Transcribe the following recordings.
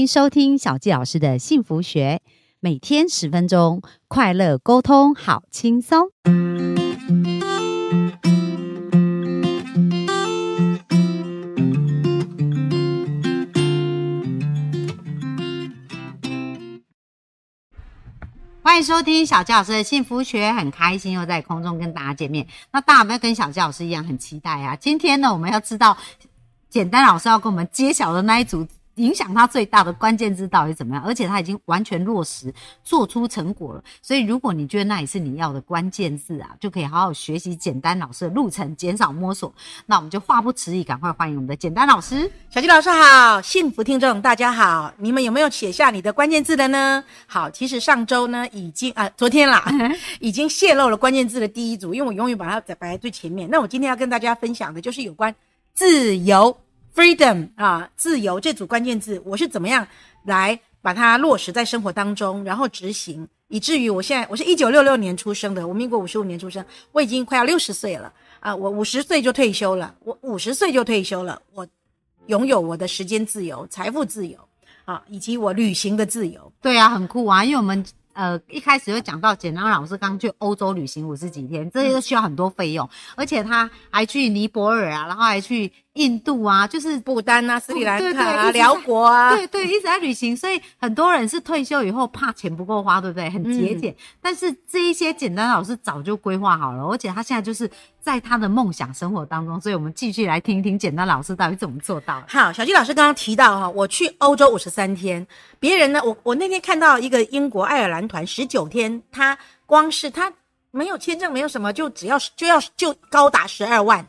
迎收听小纪老师的幸福学，每天十分钟，快乐沟通，好轻松。欢迎收听小纪老师的幸福学，很开心又在空中跟大家见面。那大家有没有跟小纪老师一样很期待啊？今天呢，我们要知道简单老师要跟我们揭晓的那一组影响他最大的关键字到底怎么样，而且他已经完全落实，做出成果了。所以，如果你觉得那也是你要的关键字啊，就可以好好学习简单老师的路程，减少摸索。那我们就话不迟疑，赶快欢迎我们的简单老师。小吉老师好，幸福听众大家好，你们有没有写下你的关键字的呢？好，其实上周呢已经啊、昨天啦，已经泄露了关键字的第一组，因为我永远把它摆在最前面。那我今天要跟大家分享的就是有关自由 （freedom） 啊，自由这组关键字，我是怎么样来把它落实在生活当中，然后执行，以至于我现在我是一九六六年出生的，我民国五十五年出生，我已经快要六十岁了啊，我五十岁就退休了，我五十岁就退休了，我拥有我的时间自由、财富自由啊，以及我旅行的自由。对啊，很酷啊，因为我们呃一开始就讲到简单老师刚去欧洲旅行五十几天，这些都需要很多费用，而且他还去尼泊尔啊，然后还去印度啊，就是不丹啊、斯里兰卡啊、辽国啊，对对，一直在旅行，所以很多人是退休以后怕钱不够花，对不对？很节俭。但是这一些简单老师早就规划好了，而且他现在就是在他的梦想生活当中，所以我们继续来听一听简单老师到底怎么做到的。好，小鸡老师刚刚提到哈，我去欧洲五十三天，别人呢，我我那天看到一个英国爱尔兰团十九天，他光是他没有签证，没有什么，就只要就要就高达十二万，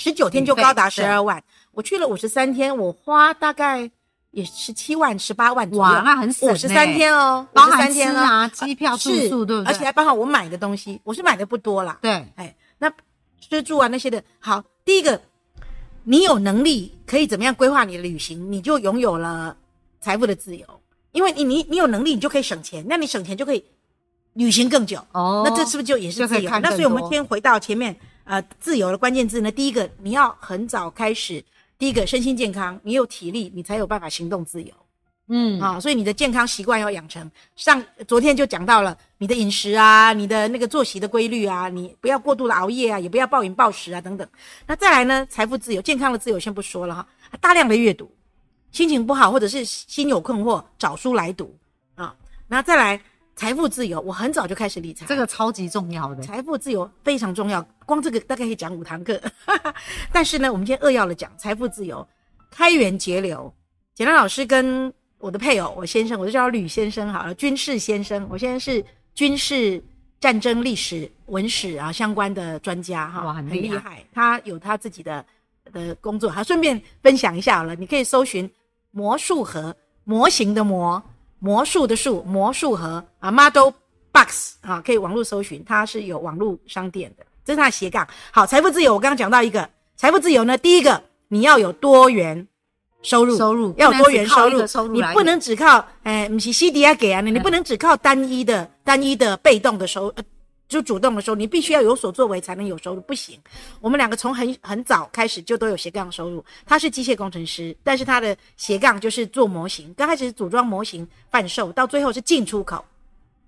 十九天就高达十二万。我去了五十三天，我花大概也十七万、十八万左右。哇那很省五十三欸天哦包含天哦啊、机票、住宿，对不对？而且还包含我买的东西，我是买的不多啦。对，哎，那吃住啊那些的，好，第一个，你有能力可以怎么样规划你的旅行，你就拥有了财富的自由，因为你你你有能力，你就可以省钱，那你省钱就可以旅行更久。哦那这是不是就也是自由？那所以我们先回到前面，呃，自由的关键字呢，第一个你要很早开始，第一个身心健康，你有体力，你才有办法行动自由。嗯，啊，所以你的健康习惯要养成。上昨天就讲到了你的饮食啊，你的那个作息的规律啊，你不要过度的熬夜啊，也不要暴饮暴食啊等等。那再来呢，财富自由、健康的自由先不说了哈，大量的阅读，心情不好或者是心有困惑，找书来读啊。那再来财富自由，我很早就开始理财，这个超级重要的。财富自由非常重要，光这个大概可以讲五堂课。但是呢，我们今天扼要的讲财富自由，开源节流。简单老师跟我的配偶，我先生，我就叫他吕先生好了，军事先生。我现在是军事战争历史、文史啊相关的专家哈，哇很很厉害害。他有他自己的的工作，好，顺便分享一下好了。你可以搜寻魔术盒，模型的模，魔术的术，魔术盒啊，model box 啊，可以网络搜寻，它是有网络商店的，这是它的斜杠。好，财富自由，我刚刚讲到一个财富自由呢，第一个你要有多元收入，收入要有多元收入你不能只靠哎，不是 C D 啊给啊，你你不能只靠单一的单一的被动的收呃。就主动的时候，你必须要有所作为才能有收入，不行。我们两个从很很早开始就都有斜杠收入。他是机械工程师，但是他的斜杠就是做模型，刚开始是组装模型贩售，到最后是进出口，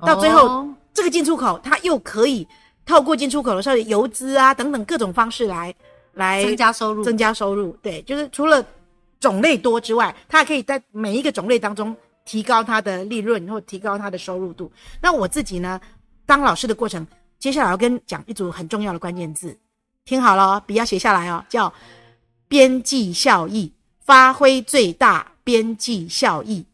到最后、哦这个进出口他又可以透过进出口的时候游资啊等等各种方式来来增加收入，增加收入。对，就是除了种类多之外，他还可以在每一个种类当中提高他的利润或提高他的收入度。那我自己呢，当老师的过程，接下来要跟讲一组很重要的关键字，听好了哦，笔要写下来哦，叫边际效益，发挥最大边际效益。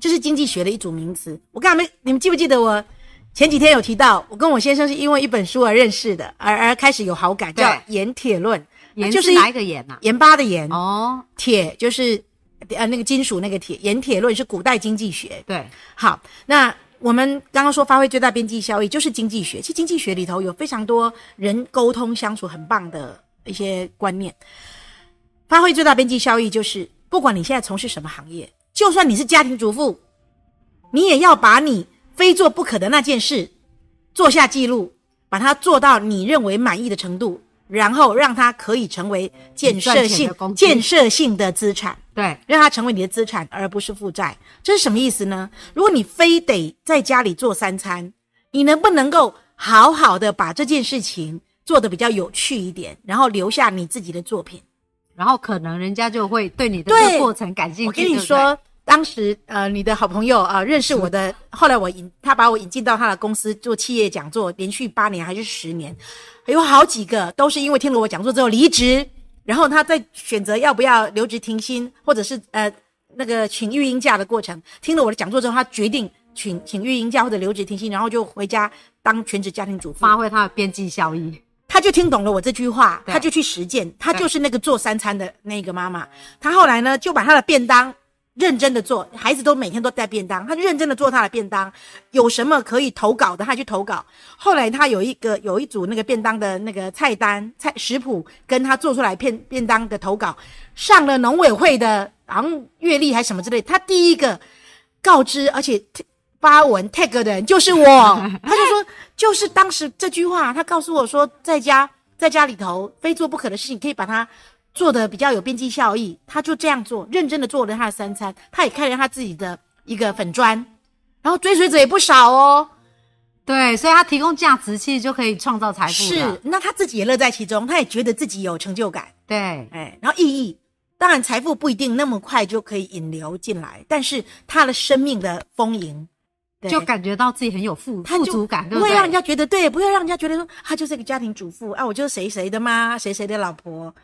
这是经济学的一组名词。我刚才没，你们记不记得我前几天有提到，我跟我先生是因为一本书而认识的，而而开始有好感，叫对《盐铁论》。盐就是是哪一个盐呐？盐巴的盐，哦，铁就是呃那个金属那个铁，盐铁论是古代经济学。对，好，那我们刚刚说发挥最大边际效益就是经济学，其实经济学里头有非常多人沟通相处很棒的一些观念。发挥最大边际效益就是，不管你现在从事什么行业，就算你是家庭主妇，你也要把你非做不可的那件事做下记录，把它做到你认为满意的程度，然后让它可以成为建设性建设性的资产。对，让它成为你的资产，而不是负债。这是什么意思呢？如果你非得在家里做三餐，你能不能够好好的把这件事情做得比较有趣一点，然后留下你自己的作品？然后可能人家就会对你的这个过程感兴趣。我跟你说，当时呃，你的好朋友啊、呃认识我的，后来我引他把我引进到他的公司做企业讲座，连续八年还是十年，有好几个都是因为听了我讲座之后离职，然后他在选择要不要留职停薪，或者是呃那个请育婴假的过程，听了我的讲座之后，他决定请请育婴假或者留职停薪，然后就回家当全职家庭主妇。发挥他的边际效益。他就听懂了我这句话，他就去实践，他就是那个做三餐的那个妈妈。他后来呢，就把他的便当认真的做，孩子都每天都带便当，他就认真的做他的便当。有什么可以投稿的，他去投稿。后来他有一个有一组那个便当的那个菜单菜食谱，跟他做出来便便当的投稿，上了农委会的，然后阅历还什么之类。他第一个告知，而且发文 tag 的人就是我，他就说，就是当时这句话，他告诉我说，在家在家里头非做不可的事情，可以把它做的比较有边际效益，他就这样做，认真的做了他的三餐，他也开了他自己的一个粉砖，然后追随者也不少哦，对，所以他提供价值，其实就可以创造财富是，那他自己也乐在其中，他也觉得自己有成就感，对，哎，然后意义。当然，财富不一定那么快就可以引流进来，但是他的生命的丰盈，对就感觉到自己很有富富足感？不会让人家觉得对，不会让人家觉得说他就是一个家庭主妇啊，我就是谁谁的妈，谁谁的老婆。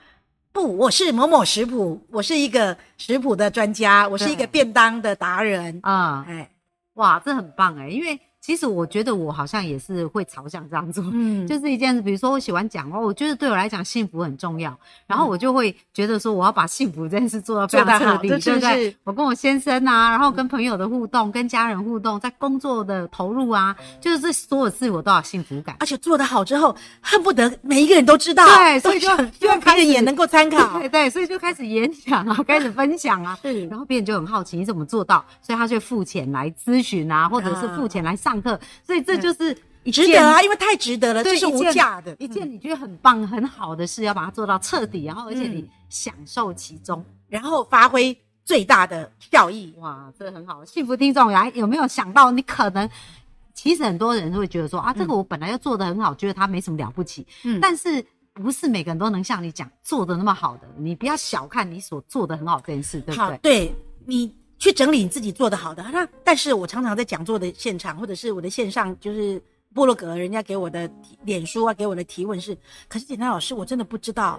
不，我是某某食谱，我是一个食谱的专家，我是一个便当的达人。啊、哎，哇，这很棒哎，因为其实我觉得我好像也是会朝向这样做，嗯，就是一件事，比如说我喜欢讲话，我觉得对我来讲幸福很重要，然嗯后我就会觉得说我要把幸福这件事做到非常彻底，对不对是？我跟我先生啊，然后跟朋友的互动，跟家人互动，在工作的投入啊，就是这所有事我都要有幸福感。而且做得好之后，恨不得每一个人都知道，对所以就希望别就开始人也能够参考 对。对，所以就开始演讲啊，开始分享啊，对然后别人就很好奇你怎么做到，所以他就付钱来咨询啊，或者是付钱来上课，所以这就是一值得啊，因为太值得了，这是无价的。一件你觉得很棒、很好的事，要把它做到彻底，然后而且你嗯享受其中，然后发挥最大的效益。哇，这很好。幸福听众来有没有想到，你可能其实很多人会觉得说啊，这个我本来就做的很好，觉得他没什么了不起，嗯但是。不是每个人都能像你讲做的那么好的，你不要小看你所做的很好这件事，对不好，对？对你去整理你自己做的好的。那但是我常常在讲座的现场，或者是我的线上，就是部落格，人家给我的脸书啊，给我的提问是：可是简单老师，我真的不知道，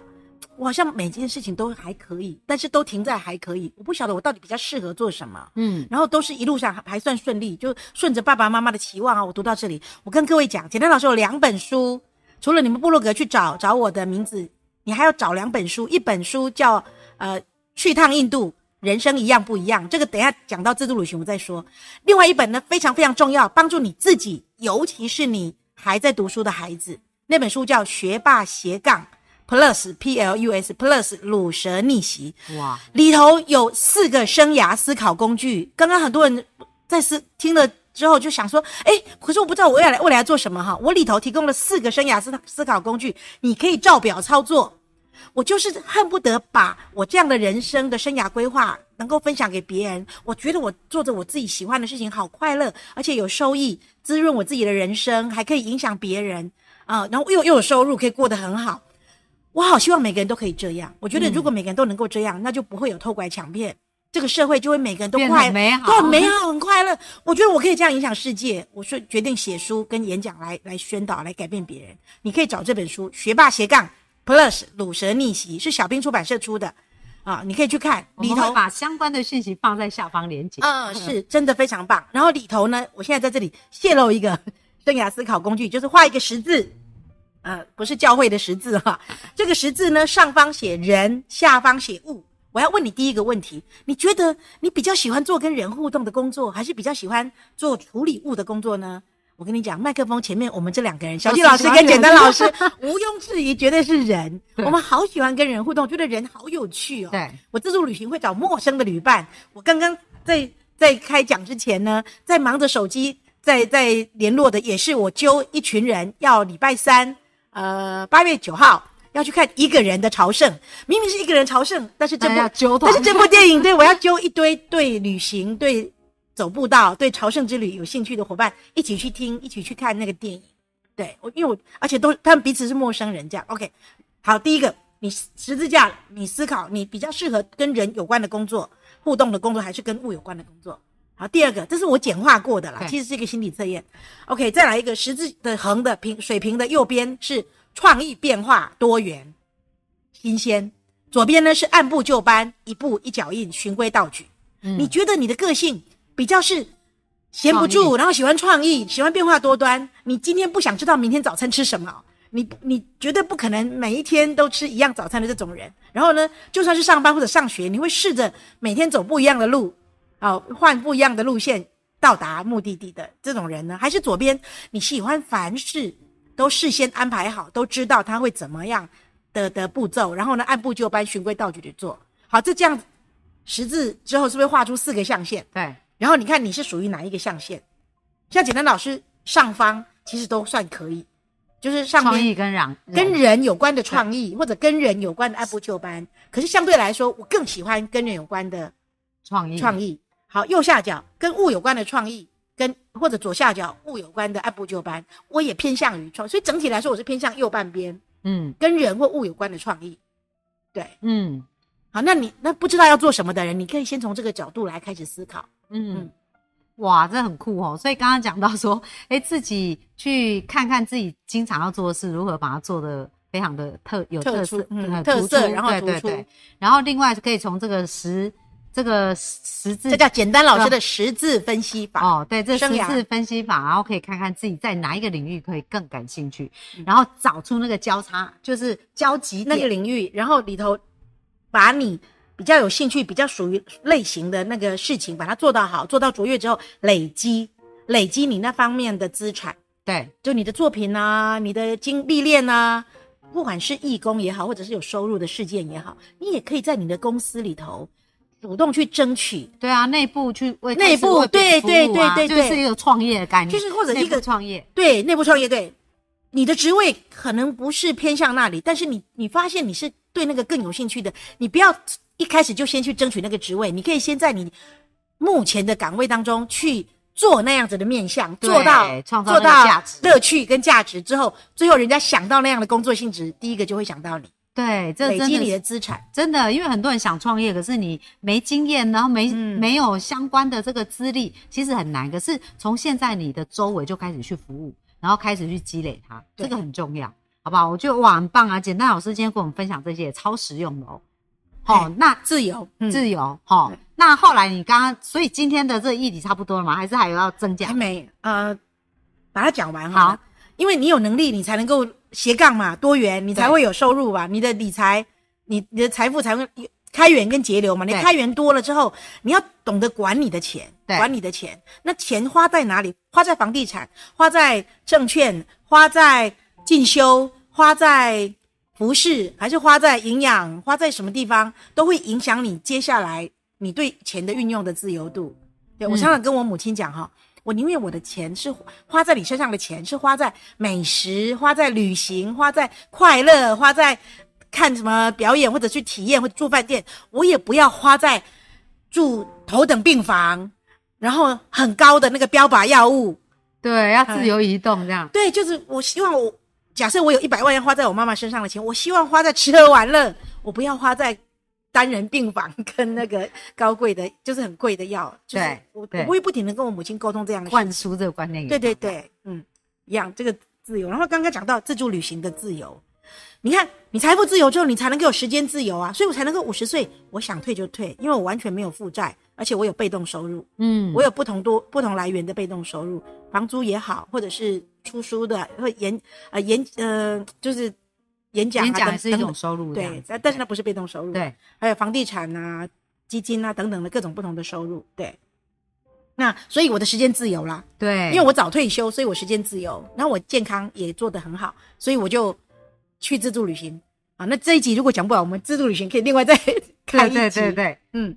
我好像每件事情都还可以，但是都停在还可以，我不晓得我到底比较适合做什么。嗯，然后都是一路上还还算顺利，就顺着爸爸妈妈的期望啊，我读到这里。我跟各位讲，简单老师有两本书，除了你们部落格去找找我的名字，你还要找两本书，一本书叫呃去趟印度，人生一样不一样，这个等一下讲到自助旅行我再说。另外一本呢非常非常重要，帮助你自己，尤其是你还在读书的孩子，那本书叫《学霸斜杠 Plus P L U S Plus 鲁蛇逆袭》。哇，里头有四个生涯思考工具。刚刚很多人在思听了之后就想说，哎，可是我不知道我未来未来要做什么哈。我里头提供了四个生涯思思考工具，你可以照表操作。我就是恨不得把我这样的人生的生涯规划能够分享给别人。我觉得我做着我自己喜欢的事情，好快乐，而且有收益，滋润我自己的人生，还可以影响别人啊、然后又又有收入，可以过得很好。我好希望每个人都可以这样。我觉得如果每个人都能够这样，那就不会有偷拐抢骗，这个社会就会每个人都快美好都很美好，很快乐。我觉得我可以这样影响世界，我说决定写书跟演讲来来宣导，来改变别人。你可以找这本书《学霸斜杠 Plus 鲁蛇逆袭》，是小兵出版社出的啊，你可以去看里头我。把相关的讯息放在下方连接。嗯，是真的非常棒。然后里头呢，我现在在这里泄露一个 生涯思考工具，就是画一个十字，呃，不是教会的十字哈。这个十字呢，上方写人，下方写物。我要问你第一个问题：你觉得你比较喜欢做跟人互动的工作，还是比较喜欢做处理物的工作呢？我跟你讲，麦克风前面我们这两个人，小都纪老师跟简单老师，毋庸置疑，绝对是人。我们好喜欢跟人互动，觉得人好有趣哦。对，我自助旅行会找陌生的旅伴。我刚刚在在开讲之前呢，在忙着手机，在在联络的也是我揪一群人，要礼拜三，呃，八月九号要去看一个人的朝圣，明明是一个人朝圣，但是这部但是这部电影对我要揪一堆对旅行、对走步道、对朝圣之旅有兴趣的伙伴一起去听，一起去看那个电影。对我，因为我而且都他们彼此是陌生人，这样 OK。好，第一个，你十字架，你思考你比较适合跟人有关的工作、互动的工作，还是跟物有关的工作？好，第二个，这是我简化过的啦，其实是一个心理测验。OK，再来一个十字的横的平水平的右边是创意变化多元新鲜，左边呢是按部就班一步一脚印循规蹈矩。嗯你觉得你的个性比较是闲不住，然后喜欢创意，喜欢变化多端。你今天不想知道明天早餐吃什么，你你绝对不可能每一天都吃一样早餐的这种人。然后呢，就算是上班或者上学，你会试着每天走不一样的路，啊、换不一样的路线到达目的地的这种人呢？还是左边你喜欢凡事都事先安排好，都知道他会怎么样的的步骤，然后呢按部就班、循规蹈矩的做好。这这样子十字之后，是不是画出四个象限？对，然后你看你是属于哪一个象限？像简单老师上方其实都算可以，就是上创面意跟人跟人有关的创意，或者跟人有关的按部就班。可是相对来说，我更喜欢跟人有关的创意创意。好，右下角跟物有关的创意，跟或者左下角物有关的按部就班，我也偏向于创。所以整体来说，我是偏向右半边嗯跟人或物有关的创意。对，嗯好，那你那不知道要做什么的人，你可以先从这个角度来开始思考。嗯，哇，这很酷哦。所以刚刚讲到说，哎，自己去看看自己经常要做的事，如何把它做的非常的特有特特色，特色然后对对对。然后另外可以从这个十这个十字这叫简单老师的十字分析法。哦，对，这十字分析法，然后可以看看自己在哪一个领域可以更感兴趣，嗯然后找出那个交叉，就是交集那个。领域，然后里头把你比较有兴趣、比较属于类型的那个事情，把它做到好，做到卓越之后，累积累积你那方面的资产，对，就你的作品啊，你的经历练啊，不管是义工也好，或者是有收入的事件也好，你也可以在你的公司里头主动去争取。对啊，内部去为内部对服务啊对对对就是一个创业的概念，就是或者一个创业，对，内部创业对，你的职位可能不是偏向那里，但是你你发现你是对那个更有兴趣的，你不要一开始就先去争取那个职位，你可以先在你目前的岗位当中去做那样子的面向，做到创造价值乐趣跟价值之后，最后人家想到那样的工作性质，第一个就会想到你，对，这累积你的资产。真的，因为很多人想创业，可是你没经验，然后没、嗯没有相关的这个资历，其实很难。可是从现在你的周围就开始去服务，然后开始去积累它，这个很重要，好不好？我觉得哇，很棒啊！简单老师今天跟我们分享这些，超实用的哦。好、嘿那自由，嗯，自由，好、对那后来你刚刚，所以今天的这个议题差不多了吗？还是还有要增加还？没呃，把它讲完好好因为你有能力，你才能够斜杠嘛，多元，你才会有收入吧。你的理财，你你的财富才会开源跟节流嘛。你开源多了之后，你要懂得管你的钱，管你的钱。那钱花在哪里？花在房地产，花在证券，花在进修，花在服饰，还是花在营养，花在什么地方，都会影响你接下来你对钱的运用的自由度。对我嗯常常跟我母亲讲哈，我宁愿我的钱是花在你身上的钱，是花在美食，花在旅行，花在快乐，花在看什么表演或者去体验或者住饭店，我也不要花在住头等病房，然后很高的那个标靶药物。对，要自由移动这样。对，就是我希望我假设我有一百万要花在我妈妈身上的钱，我希望花在吃喝玩乐，我不要花在单人病房 跟那个高贵的，就是很贵的药。就是对我对我会不停的跟我母亲沟通这样的灌输这个观念对对对，嗯，一样这个自由。然后刚刚讲到自助旅行的自由，你看你财富自由之后，你才能够有时间自由啊，所以我才能够五十岁我想退就退，因为我完全没有负债，而且我有被动收入，嗯，我有不同多不同来源的被动收入，房租也好，或者是出书的，或演呃演呃就是演讲、啊、演讲等也是一种等收入对但但是那不是被动收入，对还有房地产啊、基金啊等等的各种不同的收入，对。那所以我的时间自由啦，对，因为我早退休，所以我时间自由，然后我健康也做得很好，所以我就去自助旅行啊。那这一集如果讲不完，我们自助旅行可以另外再 开一集。对对对，嗯，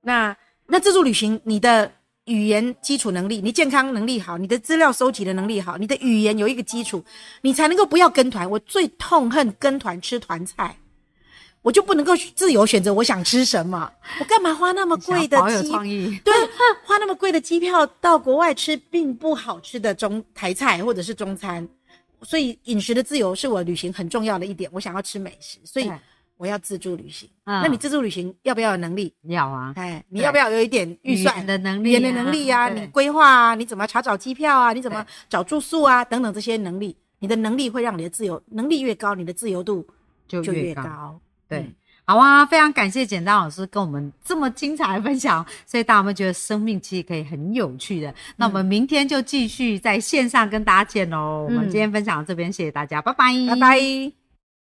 那那自助旅行，你的语言基础能力，你健康能力好，你的资料收集的能力好，你的语言有一个基础，你才能够不要跟团。我最痛恨跟团吃团菜，我就不能够自由选择我想吃什么。我干嘛花那么贵的机？创意。对，花那么贵的机票到国外吃并不好吃的中台菜或者是中餐，所以饮食的自由是我旅行很重要的一点。我想要吃美食，所以我要自助旅行。嗯那你自助旅行要不要有能力？要啊，哎，你要不要有一点预算的能力语言的能力啊，你规划啊，你怎么查找机票啊，你怎么找住宿啊，等等这些能力，你的能力会让你的自由能力越高，你的自由度就就越高。高。对嗯，好啊，非常感谢简单老师跟我们这么精彩的分享，所以大家有没有觉得生命其实可以很有趣的？那我们明天就继续在线上跟大家见喽。我们嗯今天分享到这边，谢谢大家，拜拜，拜拜。